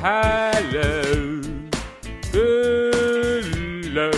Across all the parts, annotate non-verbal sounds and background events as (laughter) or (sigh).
Hello. Hello.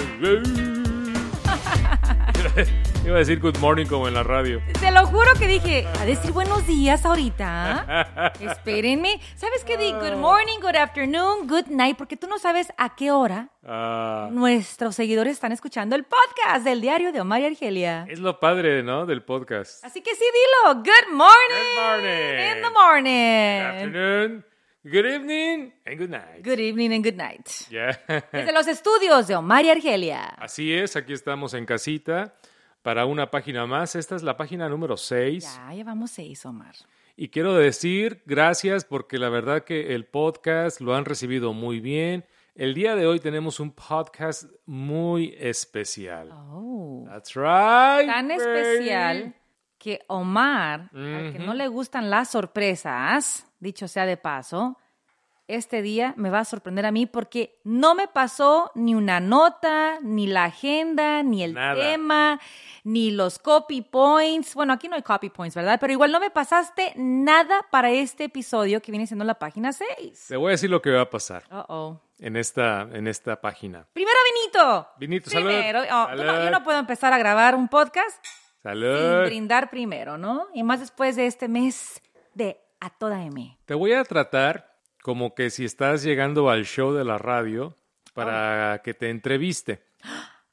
Iba a decir good morning como en la radio. Te lo juro que dije, a decir buenos días ahorita. Espérenme. ¿Sabes qué di? Good morning, good afternoon, good night, porque tú no sabes a qué hora Ah, nuestros seguidores están escuchando el podcast del diario de Omar y Argelia. es lo padre, ¿no? Del podcast. Así que sí, dilo. Good morning. Good morning. In the morning. Good afternoon, good evening, and good night. Good evening and good night. Yeah. (laughs) Desde los estudios de Omar y Argelia. Así es, aquí estamos en casita para una página más. Esta es la página número 6. Ya llevamos seis, Omar. Y quiero decir gracias porque la verdad que el podcast lo han recibido muy bien. El día de hoy tenemos un podcast muy especial. Oh. That's right. Tan baby. especial que Omar, al que no le gustan las sorpresas, dicho sea de paso, este día me va a sorprender a mí porque no me pasó ni una nota, ni la agenda, ni el Nada. tema, ni los copy points. Bueno, aquí no hay copy points, ¿verdad? Pero igual no me pasaste nada para este episodio que viene siendo la página 6. Te voy a decir lo que va a pasar Uh oh. en esta, en esta página. Primero, Vinito. Vinito, salud. Primero, oh, tú no- yo Salud. no puedo empezar a grabar un podcast sin Salud. brindar primero, ¿no? Y más después de este mes de A Toda M. Te voy a tratar como que si estás llegando al show de la radio para que te entreviste.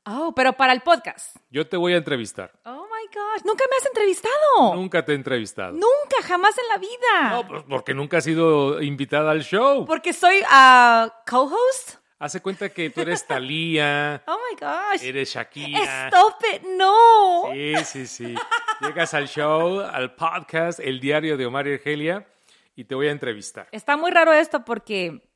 Oh, pero para el podcast. Yo te voy a entrevistar. Oh my gosh, nunca me has entrevistado. Nunca te he entrevistado. Nunca, jamás en la vida. No, pues porque nunca has sido invitada al show. Porque soy ah, co-host. Hace cuenta que tú eres Thalía, (laughs) Oh my gosh. eres Shakira. Stop it, no. Sí, sí, sí. Llegas al show, al podcast, el diario de Omar y Argelia, y te voy a entrevistar. Está muy raro esto porque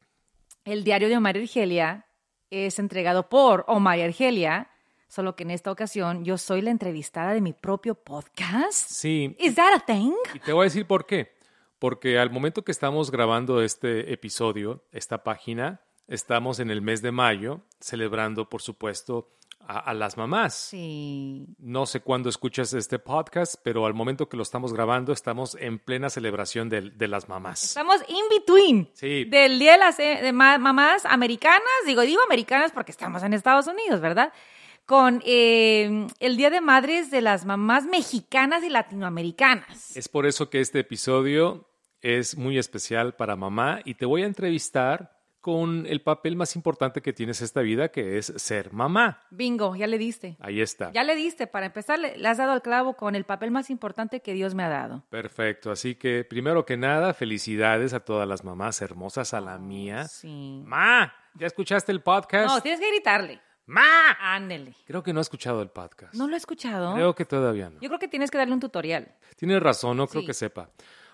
el diario de Omar y Argelia es entregado por Omar y Argelia, solo que en esta ocasión yo soy la entrevistada de mi propio podcast. Sí, Is that a thing? y te voy a decir por qué. Porque al momento que estamos grabando este episodio, esta página, estamos en el mes de mayo, celebrando, por supuesto, a, a las mamás. Sí. No sé cuándo escuchas este podcast, pero al momento que lo estamos grabando, estamos en plena celebración del- de, las mamás. Estamos in between Sí. del Día de las eh, de ma- Mamás Americanas, digo, digo americanas porque estamos en Estados Unidos, ¿verdad? Con eh, el Día de Madres de las Mamás Mexicanas y Latinoamericanas. Es por eso que este episodio es muy especial para mamá y te voy a entrevistar con el papel más importante que tienes esta vida, que es ser mamá. Bingo, ya le diste. Ahí está. Ya le diste, para empezar, le, has dado al clavo con el papel más importante que Dios me ha dado. Perfecto. Así que, primero que nada, felicidades a todas las mamás hermosas, a la mía. Sí. Ma, ¿ya escuchaste el podcast? No, tienes que gritarle. Ma. Ándele. Creo que no ha escuchado el podcast. ¿No lo he escuchado? Creo que todavía no. Yo creo que tienes que darle un tutorial. Tienes razón, no creo Sí. que sepa.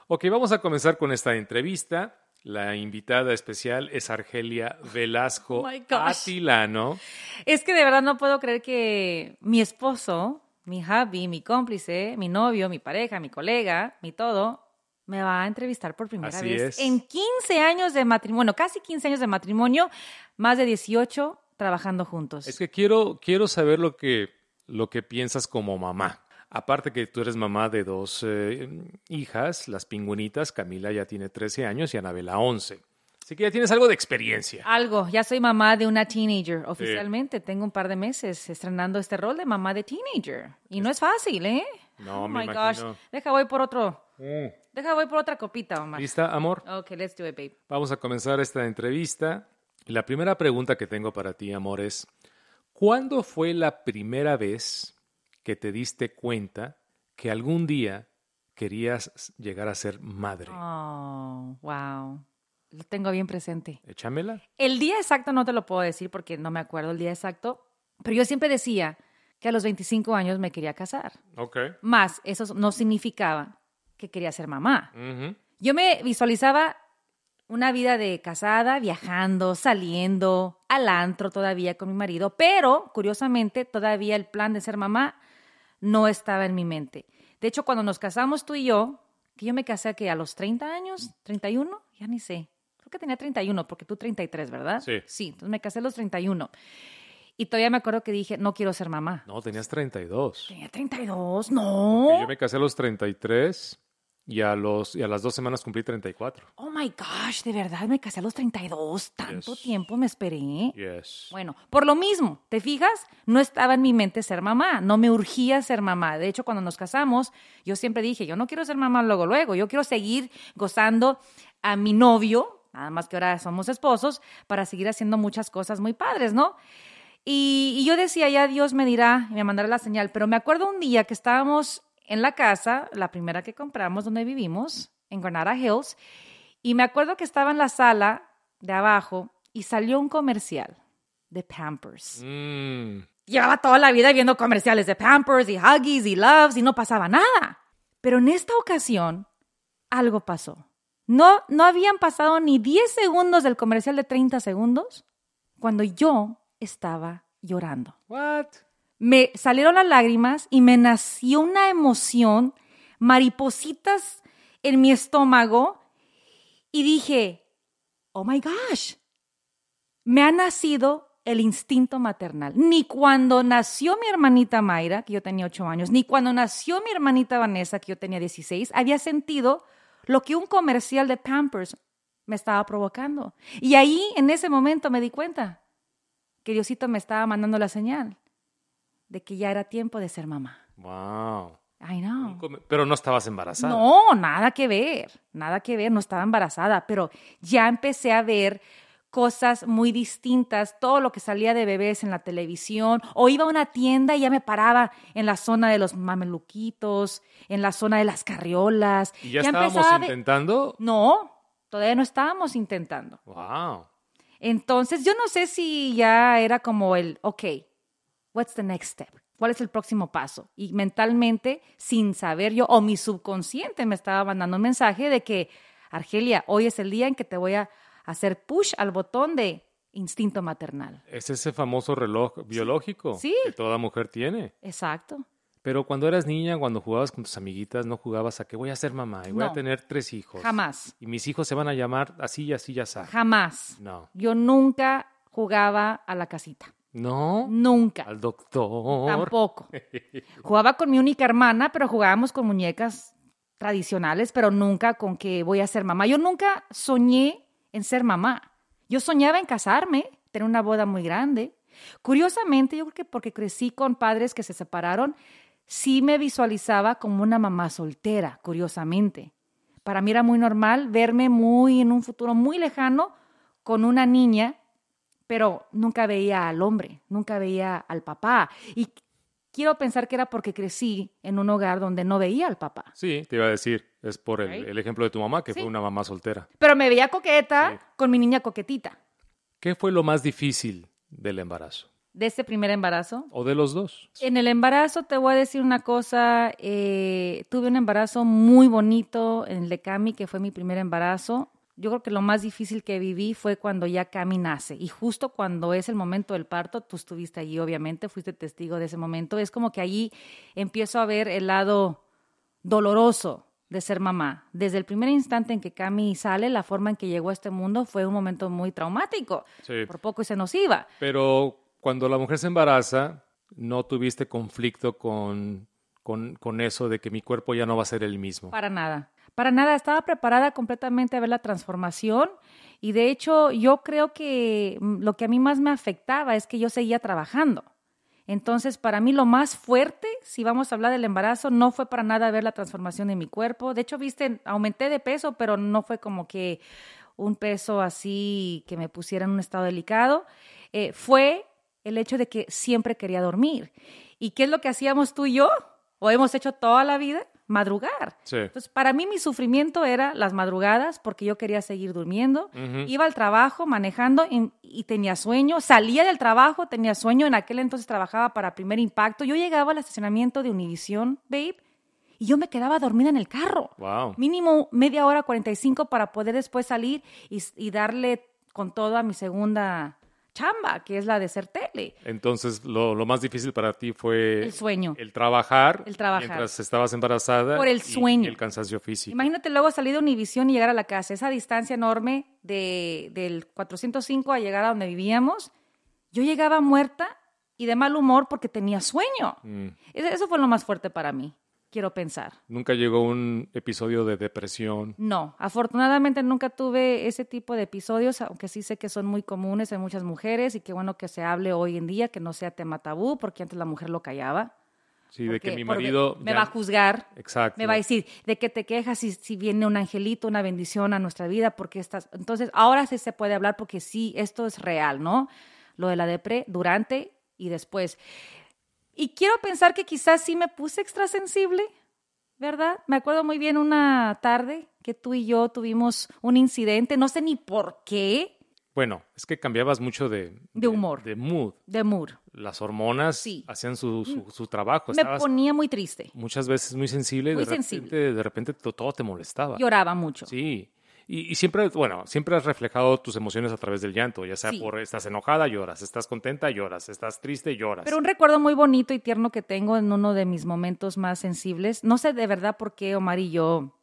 Ok, vamos a comenzar con esta entrevista. La invitada especial es Argelia Velasco Oh. Atilano. Es que de verdad no puedo creer que mi esposo, mi hubby, mi cómplice, mi novio, mi pareja, mi colega, mi todo, me va a entrevistar por primera Así vez es. en 15 años de matrimonio, casi 15 años de matrimonio, más de 18 trabajando juntos. Es que quiero, quiero saber lo que, lo que piensas como mamá. Aparte que tú eres mamá de dos eh, hijas, las pingüinitas, Camila ya tiene 13 años y Anabela 11. Así que ya tienes algo de experiencia. Algo, ya soy mamá de una teenager oficialmente. Tengo un par de meses estrenando este rol de mamá de teenager. Y no es fácil, ¿eh? No, oh me my imagino. gosh. Deja voy por otro. Mm. Deja voy por otra copita, Omar. ¿Lista, amor? Ok, let's do it, babe. Vamos a comenzar esta entrevista. La primera pregunta que tengo para ti, amor, es, ¿cuándo fue la primera vez que te diste cuenta que algún día querías llegar a ser madre? Oh, wow. Lo tengo bien presente. Échamela. El día exacto no te lo puedo decir porque no me acuerdo el día exacto, pero yo siempre decía que a los 25 años me quería casar. Ok. Más, eso no significaba que quería ser mamá. Yo me visualizaba una vida de casada, viajando, saliendo, al antro todavía con mi marido, pero curiosamente todavía el plan de ser mamá no estaba en mi mente. De hecho, cuando nos casamos tú y yo, que yo me casé que a los 30 años, 31, ya ni sé. Creo que tenía 31, porque tú 33, ¿verdad? Sí. Sí, entonces me casé a los 31. Y todavía me acuerdo que dije, no quiero ser mamá. No, tenías 32. Tenía 32, no. Yo me casé a los 33 y a, los, y a las dos semanas cumplí 34. Oh my gosh, de verdad me casé a los 32. Tanto Yes. tiempo me esperé. Yes. Bueno, por lo mismo, ¿te fijas? No estaba en mi mente ser mamá, no me urgía ser mamá. De hecho, cuando nos casamos, yo siempre dije, yo no quiero ser mamá luego, luego, yo quiero seguir gozando a mi novio, nada más que ahora somos esposos, para seguir haciendo muchas cosas muy padres, ¿no? Y, y yo decía, ya Dios me dirá y me mandará la señal, pero me acuerdo un día que estábamos en la casa, la primera que compramos donde vivimos, en Granada Hills, y me acuerdo que estaba en la sala de abajo y salió un comercial de Pampers. Mm, Llevaba toda la vida viendo comerciales de Pampers y Huggies y Loves y no pasaba nada. Pero en esta ocasión algo pasó. No, no habían pasado ni 10 segundos del comercial de 30 segundos cuando yo estaba llorando. what? Me salieron las lágrimas y me nació una emoción, maripositas en mi estómago y dije, oh my gosh, me ha nacido el instinto maternal. Ni cuando nació mi hermanita Mayra, que yo tenía ocho años, ni cuando nació mi hermanita Vanessa, que yo tenía 16, había sentido lo que un comercial de Pampers me estaba provocando. Y ahí, en ese momento, me di cuenta que Diosito me estaba mandando la señal de que ya era tiempo de ser mamá. Wow. I know. Pero no estabas embarazada. No, nada que ver, nada que ver, no estaba embarazada, pero ya empecé a ver cosas muy distintas, todo lo que salía de bebés en la televisión, o iba a una tienda y ya me paraba en la zona de los mameluquitos, en la zona de las carriolas. ¿Y ya, estábamos empezaba a ver- intentando? No, todavía no estábamos intentando. Wow. Entonces, yo no sé si ya era como el, ok, what's the next step? ¿Cuál es el próximo paso? Y mentalmente, sin saber yo, o mi subconsciente me estaba mandando un mensaje de que, Argelia, hoy es el día en que te voy a hacer push al botón de instinto maternal. Es ese famoso reloj biológico Sí. que toda mujer tiene. Exacto. Pero cuando eras niña, cuando jugabas con tus amiguitas, no jugabas a que voy a ser mamá y voy a tener tres hijos. Jamás. Y mis hijos se van a llamar así y así y así. Jamás. No. Yo nunca jugaba a la casita. No. Nunca. Al doctor. Tampoco. (laughs) Jugaba con mi única hermana, pero jugábamos con muñecas tradicionales, pero nunca con que voy a ser mamá. Yo nunca soñé en ser mamá. Yo soñaba en casarme, tener una boda muy grande. Curiosamente, yo creo que porque crecí con padres que se separaron, sí me visualizaba como una mamá soltera, curiosamente. Para mí era muy normal verme muy en un futuro muy lejano con una niña pero nunca veía al hombre, nunca veía al papá. Y quiero pensar que era porque crecí en un hogar donde no veía al papá. Sí, te iba a decir. Es por el, Right. el ejemplo de tu mamá, que Sí. fue una mamá soltera. Pero me veía coqueta Sí. con mi niña coquetita. ¿Qué fue lo más difícil del embarazo? De ese primer embarazo. ¿O de los dos? En el embarazo te voy a decir una cosa, eh, tuve un embarazo muy bonito en el de Cami, que fue mi primer embarazo. Yo creo que lo más difícil que viví fue cuando ya Cami nace. Y justo cuando es el momento del parto, tú estuviste allí, obviamente, fuiste testigo de ese momento. Es como que allí empiezo a ver el lado doloroso de ser mamá. Desde el primer instante en que Cami sale, la forma en que llegó a este mundo fue un momento muy traumático. Sí. Por poco y se nos iba. Pero cuando la mujer se embaraza, no tuviste conflicto con, con, con eso de que mi cuerpo ya no va a ser el mismo. Para nada. Para nada. Estaba preparada completamente a ver la transformación. Y de hecho, yo creo que mm, lo que a mí más me afectaba es que yo seguía trabajando. Entonces, para mí lo más fuerte, si vamos a hablar del embarazo, no fue para nada ver la transformación de mi cuerpo. De hecho, viste, aumenté de peso, pero no fue como que un peso así que me pusiera en un estado delicado. Eh, fue el hecho de que siempre quería dormir. ¿Y qué es lo que hacíamos tú y yo? ¿O hemos hecho toda la vida? Madrugar. Sí. Entonces, para mí mi sufrimiento era las madrugadas porque yo quería seguir durmiendo. Iba al trabajo manejando y, y tenía sueño. Salía del trabajo, tenía sueño. En aquel entonces trabajaba para Primer Impacto. Yo llegaba al estacionamiento de Univision, babe, y yo me quedaba dormida en el carro. Wow. Mínimo media hora, 45 para poder después salir y, y darle con todo a mi segunda chamba, que es la de ser tele. Entonces, lo, lo más difícil para ti fue El sueño. el trabajar, El trabajar. mientras estabas embarazada Por el sueño. y el cansancio físico. Imagínate luego salir de Univisión y llegar a la casa, esa distancia enorme de, del 405 a llegar a donde vivíamos. Yo llegaba muerta y de mal humor porque tenía sueño. Mm. Eso fue lo más fuerte para mí. Quiero pensar. Nunca llegó un episodio de depresión. No, afortunadamente nunca tuve ese tipo de episodios, aunque sí sé que son muy comunes en muchas mujeres y qué bueno que se hable hoy en día, que no sea tema tabú, porque antes la mujer lo callaba. Sí, de que mi marido... me ya- va a juzgar. Exacto. Me va a decir, ¿de qué te quejas si, si viene un angelito, una bendición a nuestra vida? Porque estás... Entonces, ahora sí se puede hablar porque sí, esto es real, ¿no? Lo de la depre durante y después. Y quiero pensar que quizás sí me puse extrasensible, ¿verdad? Me acuerdo muy bien una tarde que tú y yo tuvimos un incidente, no sé ni por qué, Bueno, es que cambiabas mucho de... De humor. De, mood. de mood. Las hormonas Sí. hacían su, su, su trabajo. Me Estabas ponía muy triste. muchas veces muy sensible Muy de repente, de repente to- todo te molestaba. Lloraba mucho. Sí. Y, y siempre, bueno, siempre has reflejado tus emociones a través del llanto, ya sea Sí. por estás enojada, lloras, estás contenta, lloras, estás triste, lloras. Pero un recuerdo muy bonito y tierno que tengo en uno de mis momentos más sensibles. No sé de verdad por qué Omar y yo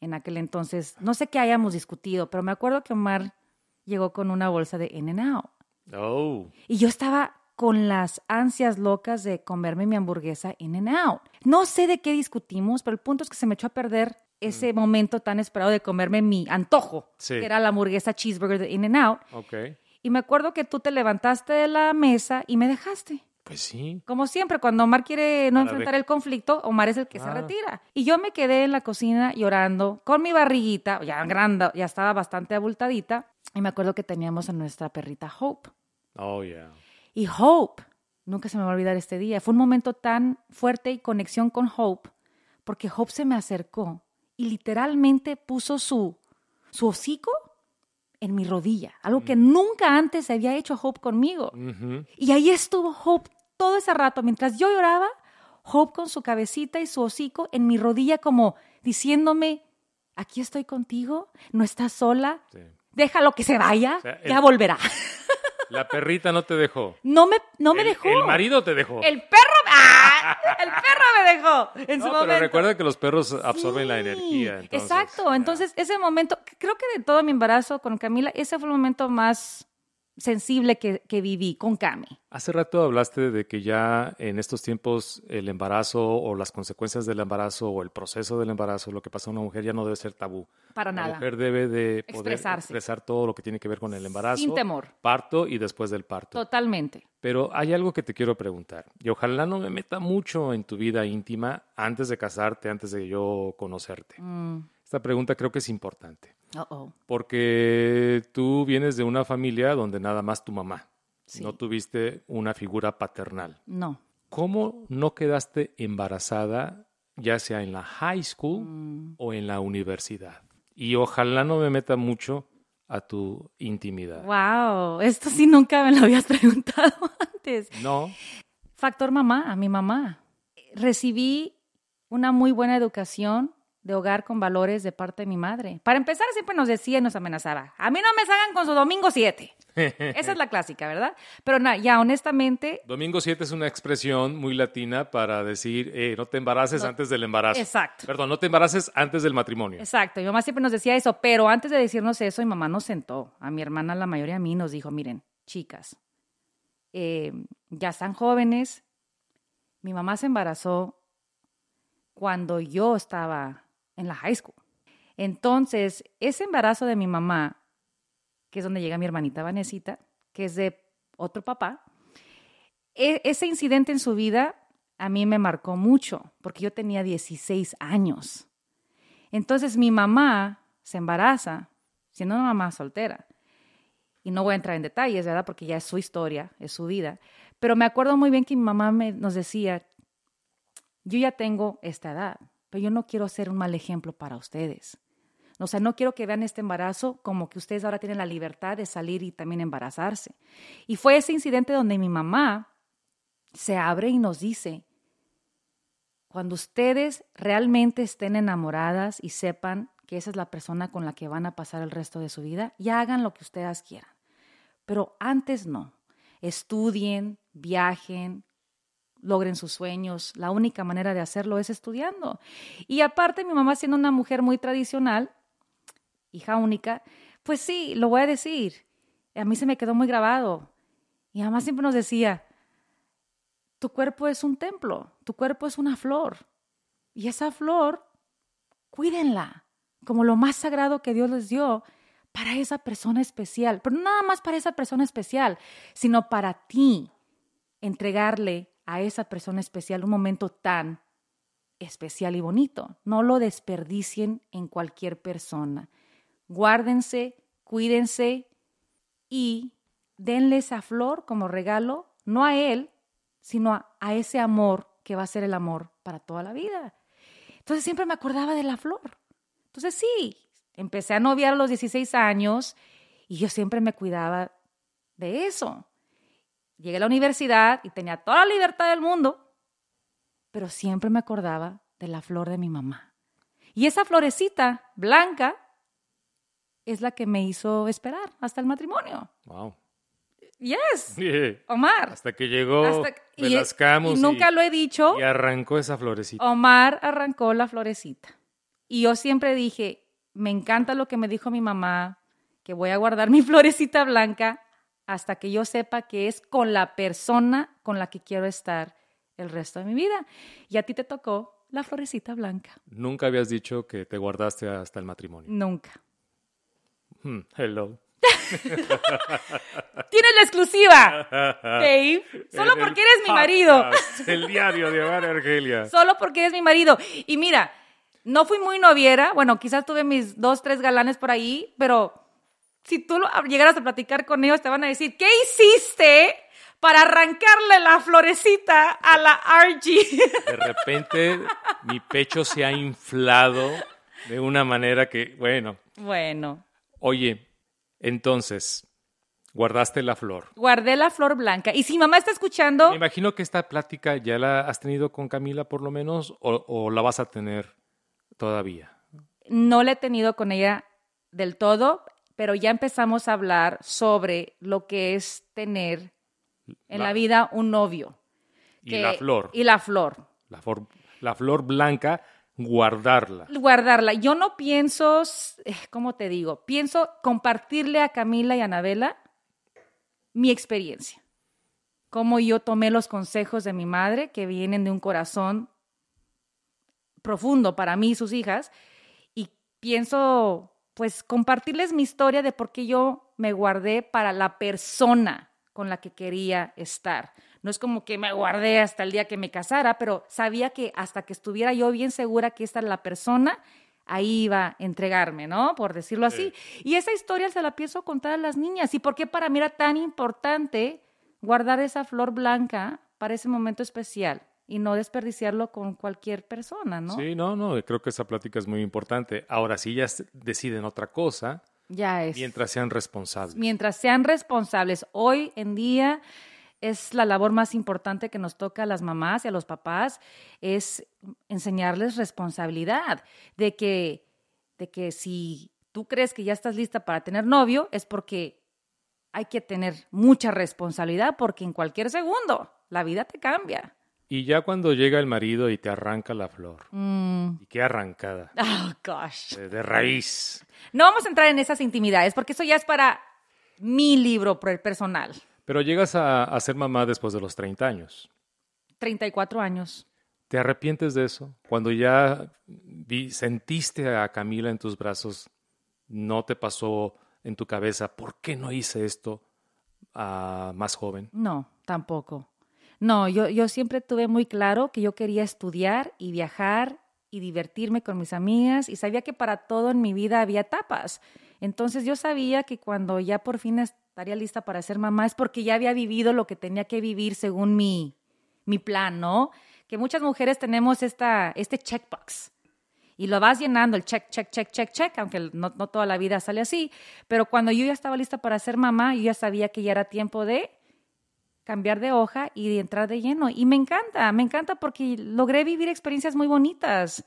en aquel entonces, no sé qué hayamos discutido, pero me acuerdo que Omar llegó con una bolsa de In and Out. Oh, Y yo estaba con las ansias locas de comerme mi hamburguesa In and Out. No sé de qué discutimos, pero el punto es que se me echó a perder ese momento tan esperado de comerme mi antojo, Sí. que era la hamburguesa cheeseburger de In and Out. ok. Y me acuerdo que tú te levantaste de la mesa y me dejaste. Pues sí. Como siempre, cuando Omar quiere no enfrentar el conflicto, Omar es el que se Ah. retira. Y yo me quedé en la cocina llorando con mi barriguita, ya grande, ya estaba bastante abultadita. Y me acuerdo que teníamos a nuestra perrita Hope. Oh, yeah. Y Hope, nunca se me va a olvidar este día, fue un momento tan fuerte y conexión con Hope, porque Hope se me acercó y literalmente puso su, su hocico en mi rodilla, algo que nunca antes había hecho Hope conmigo. Y ahí estuvo Hope todo ese rato. Mientras yo lloraba, Hope con su cabecita y su hocico en mi rodilla como diciéndome, aquí estoy contigo, no estás sola, Sí. déjalo que se vaya, O sea, ya volverá. (laughs) La perrita no te dejó. No me, no me El- dejó. El marido te dejó. El perro, ¡ah! el perro en su no, momento. pero recuerda que los perros absorben la energía. entonces, Exacto, entonces ese momento, creo que de todo mi embarazo con Camila, ese fue el momento más sensible que, que viví con Cami. Hace rato hablaste de que ya en estos tiempos el embarazo o las consecuencias del embarazo o el proceso del embarazo, lo que pasa a una mujer ya no debe ser tabú. Para La nada. mujer debe de poder Expresarse. expresar todo lo que tiene que ver con el embarazo, Sin temor. parto y después del parto. Totalmente. Pero hay algo que te quiero preguntar y ojalá no me meta mucho en tu vida íntima antes de casarte, antes de yo conocerte. Mm, Esta pregunta creo que es importante uh-oh. porque tú vienes de una familia donde nada más tu mamá, Sí. no tuviste una figura paternal. No. ¿Cómo no quedaste embarazada ya sea en la high school Mm. o en la universidad? Y ojalá no me meta mucho a tu intimidad. Wow, esto sí nunca me lo habías (laughs) preguntado antes. No, Factor mamá, a mi mamá. Recibí una muy buena educación de hogar con valores de parte de mi madre. Para empezar, siempre nos decía y nos amenazaba. A mí no me salgan con su domingo 7. (laughs) Esa es la clásica, ¿verdad? Pero na- ya honestamente, Domingo 7 es una expresión muy latina para decir, eh, no te embaraces No. antes del embarazo. Exacto. Perdón, no te embaraces antes del matrimonio. Exacto, mi mamá siempre nos decía eso, pero antes de decirnos eso, mi mamá nos sentó, a mi hermana, la mayoría a mí, nos dijo, miren, chicas, eh, ya están jóvenes, mi mamá se embarazó cuando yo estaba en la high school. Entonces, ese embarazo de mi mamá, que es donde llega mi hermanita Vanesita, que es de otro papá, e- ese incidente en su vida a mí me marcó mucho, porque yo tenía 16 años. Entonces mi mamá se embaraza, siendo una mamá soltera. Y no voy a entrar en detalles, ¿verdad? Porque ya es su historia, es su vida. Pero me acuerdo muy bien que mi mamá me, nos decía, yo ya tengo esta edad, pero yo no quiero ser un mal ejemplo para ustedes. O sea, no quiero que vean este embarazo como que ustedes ahora tienen la libertad de salir y también embarazarse. Y fue ese incidente donde mi mamá se abre y nos dice, cuando ustedes realmente estén enamoradas y sepan que esa es la persona con la que van a pasar el resto de su vida, ya hagan lo que ustedes quieran. Pero antes no. Estudien, viajen, logren sus sueños. La única manera de hacerlo es estudiando. Y aparte, mi mamá siendo una mujer muy tradicional, hija única, pues sí, lo voy a decir. A mí se me quedó muy grabado. Mi mamá siempre nos decía, tu cuerpo es un templo, tu cuerpo es una flor. Y esa flor, cuídenla como lo más sagrado que Dios les dio para esa persona especial. Pero no nada más para esa persona especial, sino para ti. Entregarle a esa persona especial un momento tan especial y bonito. No lo desperdicien en cualquier persona. Guárdense, cuídense y denle esa flor como regalo, no a él, sino a, a, ese amor que va a ser el amor para toda la vida. Entonces siempre me acordaba de la flor. Entonces sí, empecé a noviar a los 16 años y yo siempre me cuidaba de eso. Llegué a la universidad y tenía toda la libertad del mundo, pero siempre me acordaba de la flor de mi mamá. Y esa florecita blanca es la que me hizo esperar hasta el matrimonio. Wow. Yes. (laughs) Yeah. Omar. Hasta que llegó Hasta que- y- Velas Camus y nunca y, lo he dicho. y arrancó esa florecita. Omar arrancó la florecita. Y yo siempre dije, me encanta lo que me dijo mi mamá, que voy a guardar mi (laughs) florecita blanca hasta que yo sepa que es con la persona con la que quiero estar el resto de mi vida. Y a ti te tocó la florecita blanca. Nunca habías dicho que te guardaste hasta el matrimonio. Nunca. Hmm, hello. (laughs) Tienes la exclusiva, Dave. (laughs) Solo el porque eres mi marido. El diario de Hogar Argelia. (laughs) Solo porque eres mi marido. Y mira, no fui muy noviera. Bueno, quizás tuve mis dos, tres galanes por ahí, pero si tú lo- llegaras a platicar con ellos, te van a decir, ¿qué hiciste para arrancarle la florecita a la RG? De repente mi pecho se ha inflado de una manera que, bueno, bueno, oye, entonces, guardaste la flor. guardé la flor blanca. Y si mamá está escuchando, Me imagino que esta plática ya la has tenido con Camila por lo menos o, o la vas a tener todavía. no la he tenido con ella del todo, pero ya empezamos a hablar sobre lo que es tener en La- la vida un novio. Y que- la flor, Y la flor. la, flor, la flor blanca, guardarla. guardarla. Yo no pienso, eh, ¿cómo te digo? Pienso compartirle a Camila y a Anabela mi experiencia. Cómo yo tomé los consejos de mi madre, que vienen de un corazón profundo para mí y sus hijas, y pienso, pues, compartirles mi historia de por qué yo me guardé para la persona con la que quería estar. No es como que me guardé hasta el día que me casara, pero sabía que hasta que estuviera yo bien segura que esta era la persona, ahí iba a entregarme, ¿no? Por decirlo así. Y esa historia se la pienso contar a las niñas. ¿Y por qué para mí era tan importante guardar esa flor blanca para ese momento especial y no desperdiciarlo con cualquier persona, ¿no? Sí, no, no, creo que esa plática es muy importante. Ahora, si ellas deciden otra cosa, Ya es. mientras sean responsables. mientras sean responsables. Hoy en día es la labor más importante que nos toca a las mamás y a los papás, es enseñarles responsabilidad de que, de que si tú crees que ya estás lista para tener novio, es porque hay que tener mucha responsabilidad porque en cualquier segundo la vida te cambia. Y ya cuando llega el marido y te arranca la flor, Mm. y qué arrancada, Oh, gosh. de, de raíz. No vamos a entrar en esas intimidades porque eso ya es para mi libro per- personal. Pero llegas a, a ser mamá después de los 30 años. 34 años. ¿Te arrepientes de eso? Cuando ya vi- sentiste a Camila en tus brazos, ¿no te pasó en tu cabeza por qué no hice esto ah, más joven? No, tampoco. No, yo, yo siempre tuve muy claro que yo quería estudiar y viajar y divertirme con mis amigas y sabía que para todo en mi vida había etapas. Entonces yo sabía que cuando ya por fin estaría lista para ser mamá es porque ya había vivido lo que tenía que vivir según mi, mi plan, ¿no? Que muchas mujeres tenemos esta, este checkbox y lo vas llenando, el check, check, check, check, check, aunque no, no toda la vida sale así. Pero cuando yo ya estaba lista para ser mamá, yo ya sabía que ya era tiempo de cambiar de hoja y de entrar de lleno. Y me encanta, me encanta porque logré vivir experiencias muy bonitas.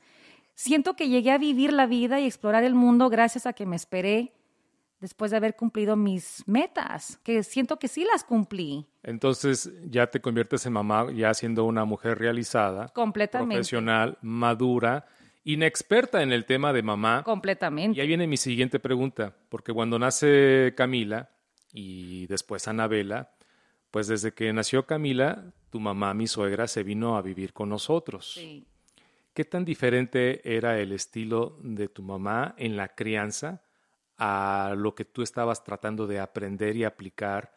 Siento que llegué a vivir la vida y explorar el mundo gracias a que me esperé después de haber cumplido mis metas, que siento que sí las cumplí Entonces ya te conviertes en mamá, ya siendo una mujer realizada, completamente. profesional, madura, inexperta en el tema de mamá. Completamente. Y ahí viene mi siguiente pregunta, porque cuando nace Camila y después Anabela, pues desde que nació Camila, tu mamá, mi suegra, se vino a vivir con nosotros. Sí. ¿Qué tan diferente era el estilo de tu mamá en la crianza a lo que tú estabas tratando de aprender y aplicar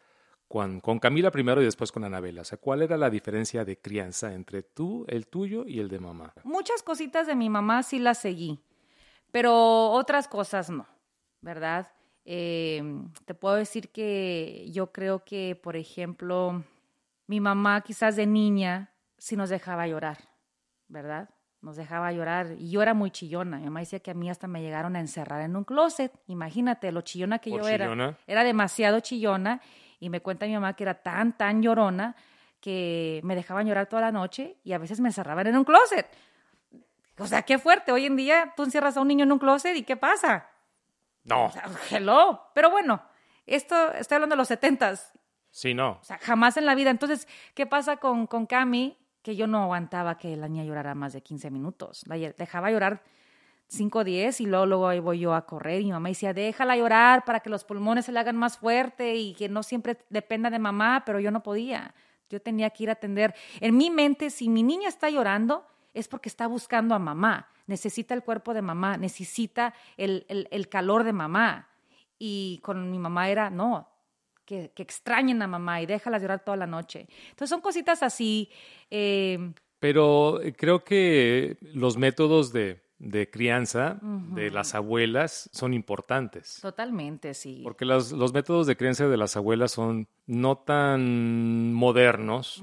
con, con Camila primero y después con Anabela? O sea, ¿cuál era la diferencia de crianza entre tú, el tuyo y el de mamá? Muchas cositas de mi mamá sí las seguí, pero otras cosas no, ¿verdad? Eh, te puedo decir que yo creo que, por ejemplo, mi mamá quizás de niña sí nos dejaba llorar, ¿verdad? Nos dejaba llorar y yo era muy chillona. Mi mamá decía que a mí hasta me llegaron a encerrar en un closet. Imagínate lo chillona que ¿Por yo era. chillona? Era demasiado chillona y me cuenta mi mamá que era tan, tan llorona que me dejaban llorar toda la noche y a veces me encerraban en un closet. O sea, qué fuerte. Hoy en día tú encierras a un niño en un closet y ¿qué pasa? No, O sea, hello. Pero bueno, esto estoy hablando de los setentas. sí, no. O sea, jamás en la vida. Entonces, ¿qué pasa con, con Cami? Que yo no aguantaba que la niña llorara más de 15 minutos. La dejaba llorar 5 o 10 y luego, luego ahí voy yo a correr. Y mi mamá decía, déjala llorar para que los pulmones se le hagan más fuerte y que no siempre dependa de mamá, pero yo no podía. Yo tenía que ir a atender. En mi mente, si mi niña está llorando, es porque está buscando a mamá. Necesita el cuerpo de mamá, necesita el, el- el calor de mamá. Y con mi mamá era, no, que, que extrañen a mamá y déjalas llorar toda la noche. Entonces son cositas así. eh, Pero eh, creo que los métodos de, de crianza de las abuelas son importantes. totalmente, sí. Porque los, los métodos de crianza de las abuelas son no tan modernos.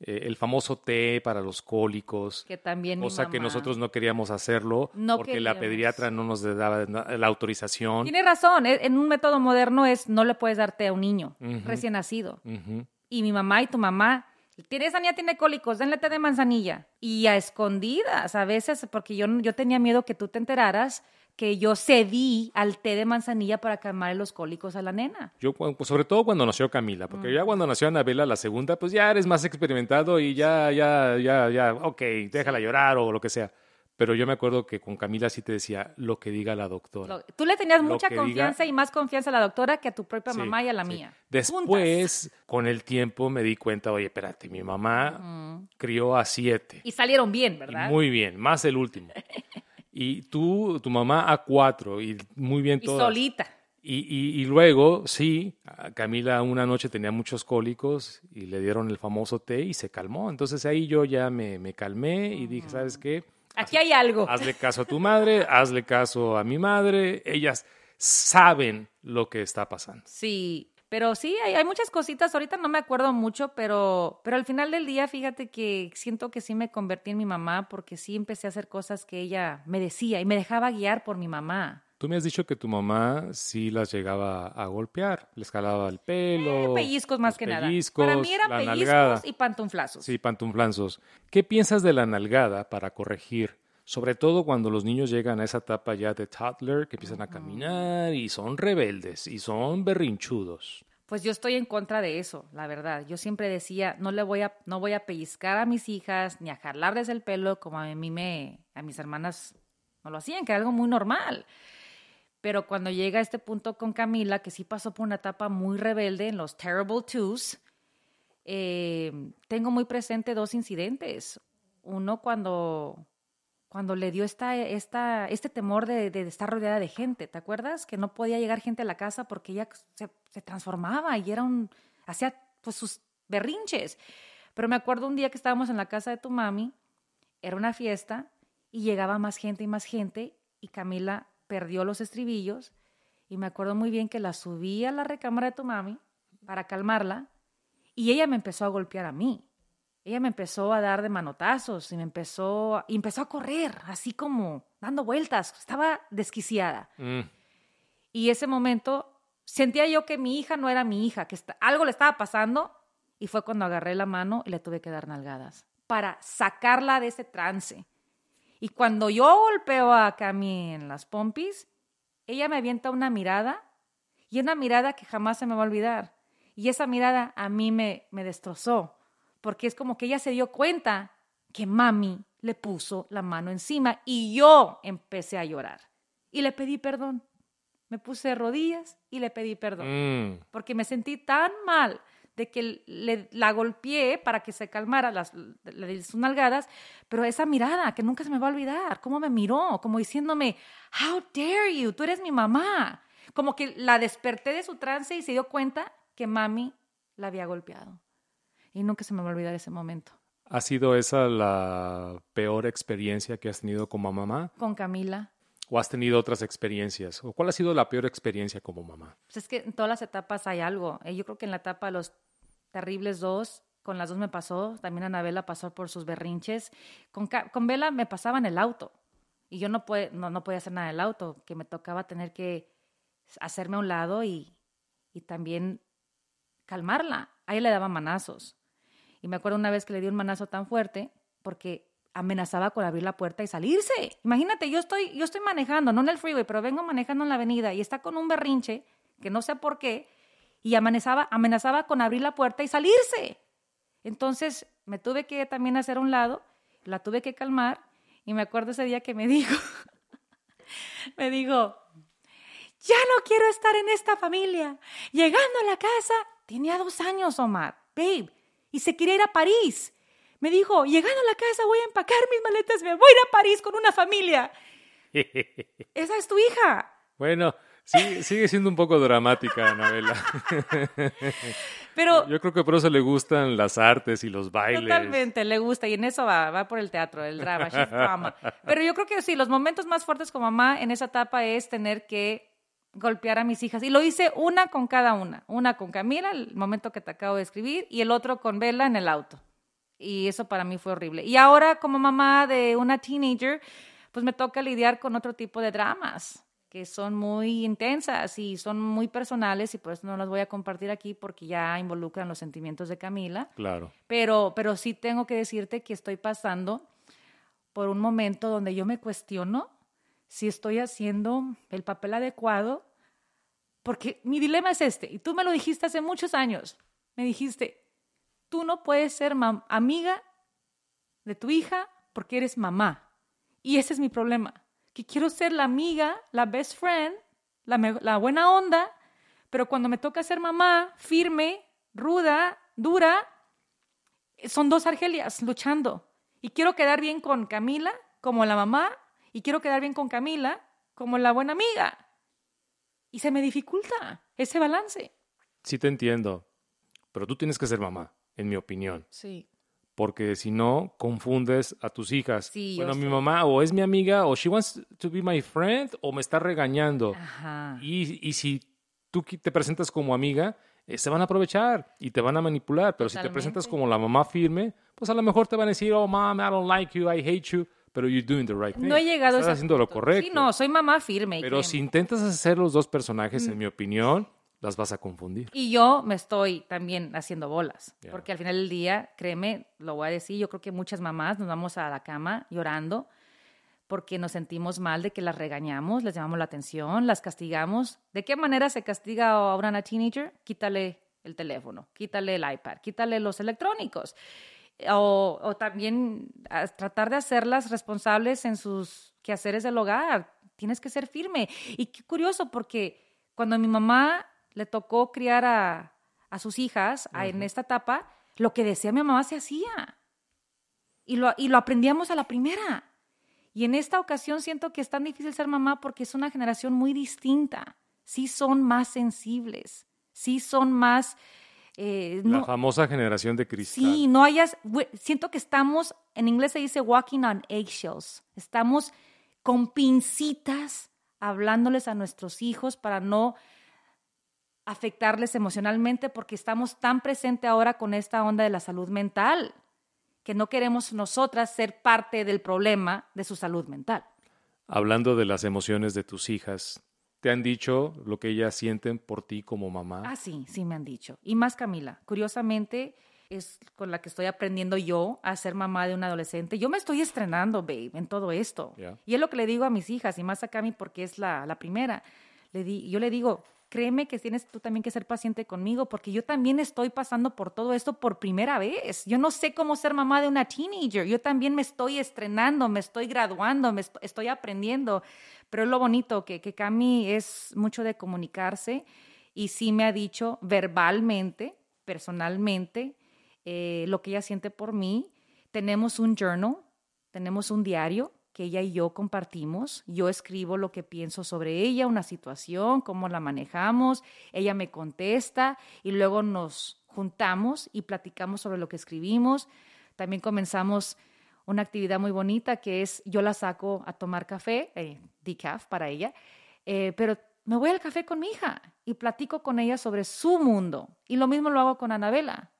Eh, el famoso té para los cólicos, Que también mi cosa que mamá- nosotros no queríamos hacerlo No porque la pediatra no nos daba la autorización. Tiene razón, e- en un método moderno es no le puedes dar té a un niño recién nacido. Y mi mamá y tu mamá, tiene, esa niña tiene cólicos, denle té de manzanilla. Y a escondidas, a veces, porque yo, yo tenía miedo que tú te enteraras que yo cedí al té de manzanilla para calmar los cólicos a la nena. Yo, pues, sobre todo cuando nació Camila, porque ya cuando nació Anabela, la segunda, pues ya eres más experimentado y ya, ya, ya, ya, ok, déjala llorar o lo que sea. Pero yo me acuerdo que con Camila sí te decía lo que diga la doctora. Lo- tú le tenías Lo mucha que diga- confianza y más confianza a la doctora que a tu propia Sí, mamá y a la sí. mía. Juntas. Después, con el tiempo, me di cuenta, oye, espérate, mi mamá crió a siete. Y salieron bien, Y ¿verdad? muy bien, más el último. (laughs) Y tú, tu mamá a cuatro, y muy bien y todas. solita. Y, y- y luego, sí, Camila una noche tenía muchos cólicos y le dieron el famoso té y se calmó. Entonces ahí yo ya me, me calmé y dije, ¿sabes qué? Aquí hay algo. Hazle caso a tu madre, (laughs) hazle caso a mi madre. Ellas saben lo que está pasando. Sí, pero sí, hay, hay muchas cositas. Ahorita no me acuerdo mucho, pero, pero al final del día, fíjate que siento que sí me convertí en mi mamá porque sí empecé a hacer cosas que ella me decía y me dejaba guiar por mi mamá. Tú me has dicho que tu mamá sí las llegaba a golpear, les jalaba el pelo. Eh, pellizcos más que nada. pellizcos, Para mí eran pellizcos nalgada. y pantuflazos. Sí, pantuflanzos. ¿Qué piensas de la nalgada para corregir? Sobre todo cuando los niños llegan a esa etapa ya de toddler, que empiezan a caminar y son rebeldes y son berrinchudos. Pues yo estoy en contra de eso, la verdad. Yo siempre decía, no le voy a, no voy a pellizcar a mis hijas ni a jalarles el pelo como a mí me, a mis hermanas no lo hacían, que era algo muy normal. Pero cuando llega a este punto con Camila, que sí pasó por una etapa muy rebelde en los Terrible Twos, eh, tengo muy presente dos incidentes. Uno cuando, cuando le dio esta, esta, este temor de, de estar rodeada de gente, ¿te acuerdas? Que no podía llegar gente a la casa porque ella se, transformaba y era un, hacía pues sus berrinches. Pero me acuerdo un día que estábamos en la casa de tu mami, era una fiesta y llegaba más gente y más gente y Camila perdió los estribillos y me acuerdo muy bien que la subí a la recámara de tu mami para calmarla y ella me empezó a golpear a mí. Ella me empezó a dar de manotazos y me empezó, y empezó a correr, así como dando vueltas. Estaba desquiciada. Mm, Y ese momento sentía yo que mi hija no era mi hija, que algo le estaba pasando y fue cuando agarré la mano y le tuve que dar nalgadas para sacarla de ese trance. Y cuando yo golpeo a Cami en las pompis, ella me avienta una mirada y una mirada que jamás se me va a olvidar. Y esa mirada a mí me, me destrozó, porque es como que ella se dio cuenta que mami le puso la mano encima y yo empecé a llorar. Y le pedí perdón. Me puse de rodillas y le pedí perdón mm. porque me sentí tan mal, de que le, la golpeé para que se calmara, las, le di sus nalgadas, pero esa mirada que nunca se me va a olvidar, cómo me miró, como diciéndome, how dare you, tú eres mi mamá. Como que la desperté de su trance y se dio cuenta que mami la había golpeado. Y nunca se me va a olvidar ese momento. ¿Ha sido esa la peor experiencia que has tenido como mamá? Con Camila. ¿O has tenido otras experiencias? ¿O cuál ha sido la peor experiencia como mamá? Pues es que en todas las etapas hay algo. Eh, yo creo que en la etapa de los terribles dos, con las dos me pasó. También Anabela pasó por sus berrinches. Con, con Vela me pasaba en el auto. Y yo no, no, no podía hacer nada en el auto, que me tocaba tener que hacerme a un lado y, y también calmarla. Ahí le daba manazos. Y me acuerdo una vez que le di un manazo tan fuerte porque amenazaba con abrir la puerta y salirse. Imagínate, yo estoy, yo estoy manejando, no en el freeway, pero vengo manejando en la avenida y está con un berrinche, que no sé por qué, y amenazaba, amenazaba con abrir la puerta y salirse. Entonces me tuve que también hacer a un lado, la tuve que calmar y me acuerdo ese día que me (laughs) dijo, me dijo, ya no quiero estar en esta familia. Llegando a la casa, tenía dos años, Omar, babe, y se quería ir a París. Me dijo, llegando a la casa voy a empacar mis maletas, me voy a ir a París con una familia. (laughs) Esa es tu hija. Bueno, sí, sigue siendo un poco dramática, Anabela. (laughs) Pero yo creo que por eso le gustan las artes y los bailes. Totalmente, le gusta y en eso va, va por el teatro, el drama, drama. Pero yo creo que sí, los momentos más fuertes como mamá en esa etapa es tener que golpear a mis hijas. Y lo hice una con cada una. Una con Camila, el momento que te acabo de escribir, y el otro con Bella en el auto. Y eso para mí fue horrible. Y ahora como mamá de una teenager, pues me toca lidiar con otro tipo de dramas que son muy intensas y son muy personales y por eso no las voy a compartir aquí porque ya involucran los sentimientos de Camila. Claro. Pero, pero sí tengo que decirte que estoy pasando por un momento donde yo me cuestiono si estoy haciendo el papel adecuado, porque mi dilema es este, y tú me lo dijiste hace muchos años, me dijiste, tú no puedes ser amiga de tu hija porque eres mamá. Y ese es mi problema, que quiero ser la amiga, la best friend, la, la buena onda, pero cuando me toca ser mamá, firme, ruda, dura, son dos Argelias luchando. Y quiero quedar bien con Camila como la mamá y quiero quedar bien con Camila como la buena amiga. Y se me dificulta ese balance. Sí te entiendo, pero tú tienes que ser mamá en mi opinión. Sí. Porque si no, confundes a tus hijas. Sí, bueno, mi mamá o es mi amiga o she wants to be my friend o me está regañando. Ajá. Y, y si tú te presentas como amiga, eh, se van a aprovechar y te van a manipular. Pero si te presentas como la mamá firme, pues a lo mejor te van a decir, oh, mom, I don't like you, I hate you. Pero you're doing the right thing. No he llegado Estás a haciendo lo correcto. Sí, no, soy mamá firme. Pero si intentas hacer los dos personajes, en Mm. mi opinión, las vas a confundir. Y yo me estoy también haciendo bolas, porque al final del día, créeme, lo voy a decir, yo creo que muchas mamás nos vamos a la cama llorando porque nos sentimos mal de que las regañamos, les llamamos la atención, las castigamos. ¿De qué manera se castiga ahora a una teenager? Quítale el teléfono, quítale el iPad, quítale los electrónicos. O, o también tratar de hacerlas responsables en sus quehaceres del hogar. Tienes que ser firme. Y qué curioso, porque cuando a mi mamá le tocó criar a, a sus hijas a- en esta etapa, lo que decía mi mamá se hacía. Y lo, y lo aprendíamos a la primera. Y en esta ocasión siento que es tan difícil ser mamá porque es una generación muy distinta. Sí son más sensibles, sí son más... eh, La no- famosa generación de cristal. Sí, no hayas. Siento que estamos, en inglés se dice walking on eggshells. Estamos con pincitas hablándoles a nuestros hijos para no afectarles emocionalmente porque estamos tan presente ahora con esta onda de la salud mental que no queremos nosotras ser parte del problema de su salud mental. Hablando de las emociones de tus hijas, ¿te han dicho lo que ellas sienten por ti como mamá? Ah, sí, sí me han dicho. Y más Camila. Curiosamente, es con la que estoy aprendiendo yo a ser mamá de un adolescente. Yo me estoy estrenando, babe, en todo esto. Y es lo que le digo a mis hijas, y más a Cami porque es la, la primera. Le di, yo le digo, créeme que tienes tú también que ser paciente conmigo porque yo también estoy pasando por todo esto por primera vez. Yo no sé cómo ser mamá de una teenager. Yo también me estoy estrenando, me estoy graduando, me est- estoy aprendiendo. Pero es lo bonito que, que Cami es mucho de comunicarse y sí me ha dicho verbalmente, personalmente eh, lo que ella siente por mí. Tenemos un journal, tenemos un diario que ella y yo compartimos. Yo escribo lo que pienso sobre ella, una situación, cómo la manejamos, ella me contesta y luego nos juntamos y platicamos sobre lo que escribimos. También comenzamos una actividad muy bonita que es yo la saco a tomar café, eh, decaf para ella, eh, pero me voy al café con mi hija y platico con ella sobre su mundo. Y lo mismo lo hago con Anabela.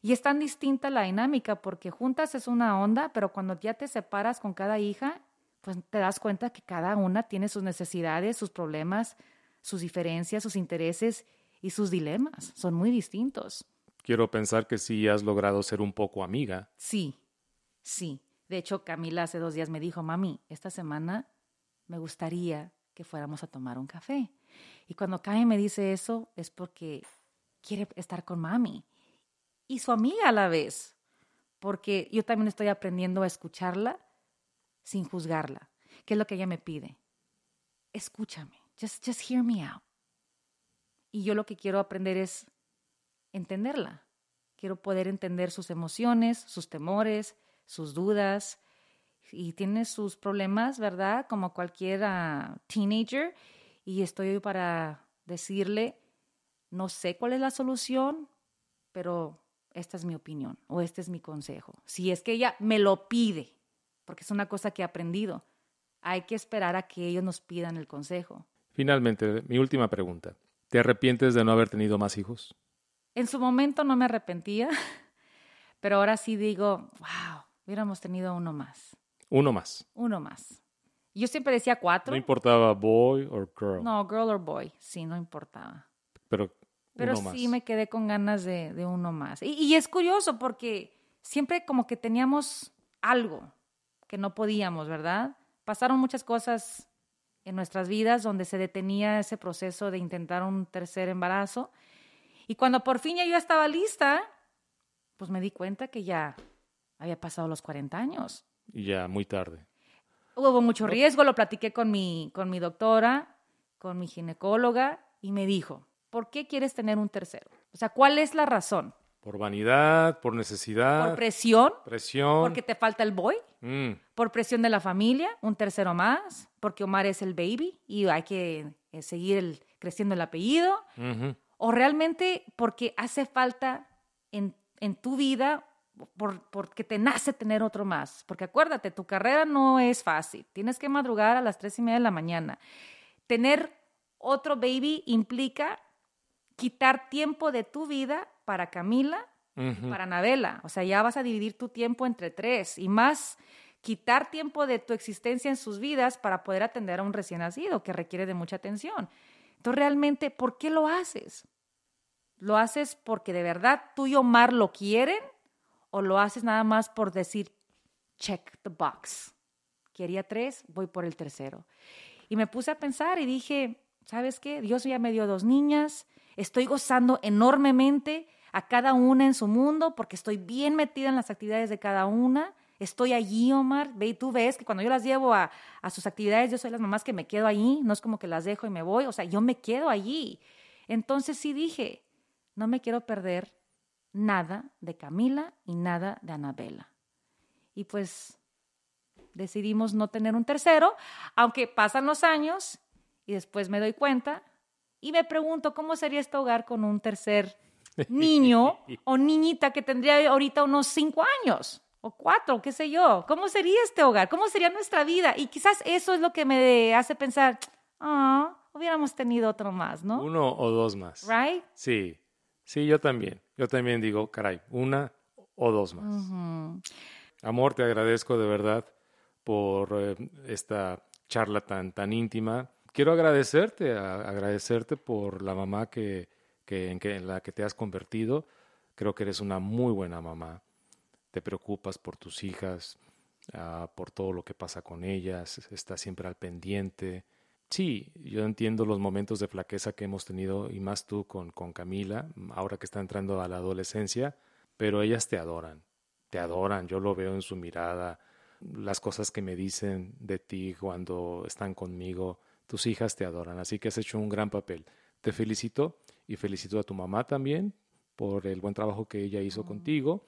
Y es tan distinta la dinámica porque juntas es una onda, pero cuando ya te separas con cada hija, pues te das cuenta que cada una tiene sus necesidades, sus problemas, sus diferencias, sus intereses y sus dilemas. Son muy distintos. Quiero pensar que sí has logrado ser un poco amiga. Sí, sí. De hecho, Camila hace dos días me dijo, mami, esta semana me gustaría que fuéramos a tomar un café. Y cuando Cami me dice eso es porque quiere estar con mami y su amiga a la vez, porque yo también estoy aprendiendo a escucharla sin juzgarla, que es lo que ella me pide. Escúchame, just, just hear me out. Y yo lo que quiero aprender es entenderla. Quiero poder entender sus emociones, sus temores, sus dudas. Y tiene sus problemas, ¿verdad? Como cualquier ah, teenager. Y estoy para decirle, no sé cuál es la solución, pero esta es mi opinión o este es mi consejo. Si es que ella me lo pide, porque es una cosa que he aprendido, hay que esperar a que ellos nos pidan el consejo. Finalmente, mi última pregunta. ¿Te arrepientes de no haber tenido más hijos? En su momento no me arrepentía, (laughs) pero ahora sí digo, wow, hubiéramos tenido uno más. Uno más. Uno más. Yo siempre decía cuatro. No importaba boy o girl. No, girl or boy, sí, no importaba. Pero pero sí me quedé con ganas de, de uno más. Y, y, es curioso porque siempre como que teníamos algo que no podíamos, ¿verdad? Pasaron muchas cosas en nuestras vidas donde se detenía ese proceso de intentar un tercer embarazo. Y cuando por fin ya yo estaba lista, pues me di cuenta que ya había pasado los 40 años. Y ya muy tarde. Hubo mucho riesgo, lo platiqué con mi, con mi doctora, con mi ginecóloga, y me dijo, ¿por qué quieres tener un tercero? O sea, ¿cuál es la razón? Por vanidad, por necesidad. Por presión. Presión. Porque te falta el boy. Mm. Por presión de la familia, un tercero más. Porque Omar es el baby y hay que eh, seguir creciendo el apellido. O realmente porque hace falta en, en tu vida, por, porque te nace tener otro más. Porque acuérdate, tu carrera no es fácil. Tienes que madrugar a las tres y media de la mañana. Tener otro baby implica quitar tiempo de tu vida para Camila, para Anabela. O sea, ya vas a dividir tu tiempo entre tres y más quitar tiempo de tu existencia en sus vidas para poder atender a un recién nacido que requiere de mucha atención. Entonces, realmente, ¿por qué lo haces? ¿Lo haces porque de verdad tú y Omar lo quieren o lo haces nada más por decir, check the box? Quería tres, voy por el tercero. Y me puse a pensar y dije, ¿sabes qué? Dios ya me dio dos niñas, Estoy gozando enormemente a cada una en su mundo porque estoy bien metida en las actividades de cada una. Estoy allí, Omar. Ve, tú ves que cuando yo las llevo a, a sus actividades, yo soy las mamás que me quedo allí. No es como que las dejo y me voy. O sea, yo me quedo allí. Entonces sí dije, no me quiero perder nada de Camila y nada de Anabela. Y pues decidimos no tener un tercero, aunque pasan los años y después me doy cuenta y me pregunto cómo sería este hogar con un tercer (laughs) niño o niñita que tendría ahorita unos cinco años o cuatro, qué sé yo. ¿Cómo sería este hogar? ¿Cómo sería nuestra vida? Y quizás eso es lo que me hace pensar, ah, hubiéramos tenido otro más, ¿no? Uno o dos más. ¿Right? Sí, sí, yo también. Yo también digo, caray, una o dos más. Amor, te agradezco de verdad por eh, esta charla tan, tan íntima quiero agradecerte, agradecerte por la mamá que, que, en, la que te has convertido. Creo que eres una muy buena mamá. Te preocupas por tus hijas, ah, por todo lo que pasa con ellas, estás siempre al pendiente. Sí, yo entiendo los momentos de flaqueza que hemos tenido, y más tú con, con Camila, ahora que está entrando a la adolescencia, pero ellas te adoran, te adoran, yo lo veo en su mirada, las cosas que me dicen de ti cuando están conmigo, tus hijas te adoran, así que has hecho un gran papel. Te felicito y felicito a tu mamá también por el buen trabajo que ella hizo contigo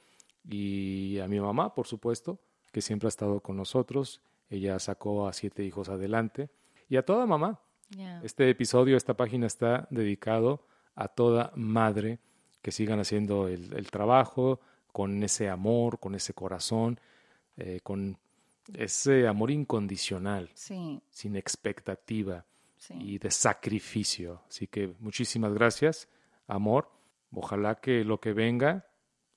y a mi mamá, por supuesto, que siempre ha estado con nosotros. Ella sacó a siete hijos adelante y a toda mamá. Yeah. Este episodio, esta página está dedicado a toda madre que sigan haciendo el, el trabajo con ese amor, con ese corazón, eh, con ese amor incondicional, Sí, sin expectativa sí. y de sacrificio. Así que muchísimas gracias, amor. Ojalá que lo que venga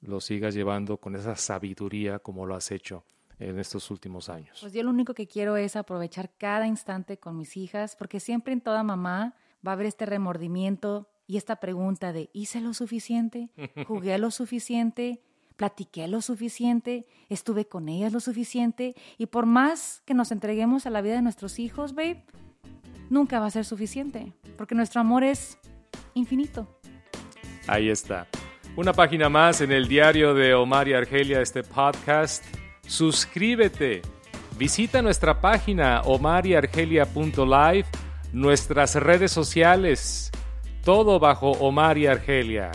lo sigas llevando con esa sabiduría como lo has hecho en estos últimos años. Pues yo lo único que quiero es aprovechar cada instante con mis hijas, porque siempre en toda mamá va a haber este remordimiento y esta pregunta de ¿hice lo suficiente? (laughs) ¿Jugué lo suficiente? ¿Platiqué lo suficiente? ¿Estuve con ellas lo suficiente? Y por más que nos entreguemos a la vida de nuestros hijos, babe, nunca va a ser suficiente, porque nuestro amor es infinito. Ahí está. Una página más en el diario de Omar y Argelia, este podcast. Suscríbete. Visita nuestra página omaryargelia.live, nuestras redes sociales, todo bajo Omar y Argelia.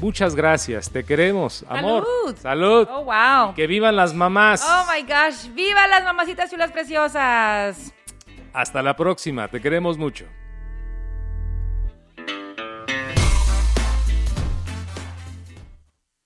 Muchas gracias, te queremos, amor. ¡Salud! Salud. Oh, wow. Que vivan las mamás. Oh my gosh, viva las mamacitas chulas preciosas. Hasta la próxima, te queremos mucho.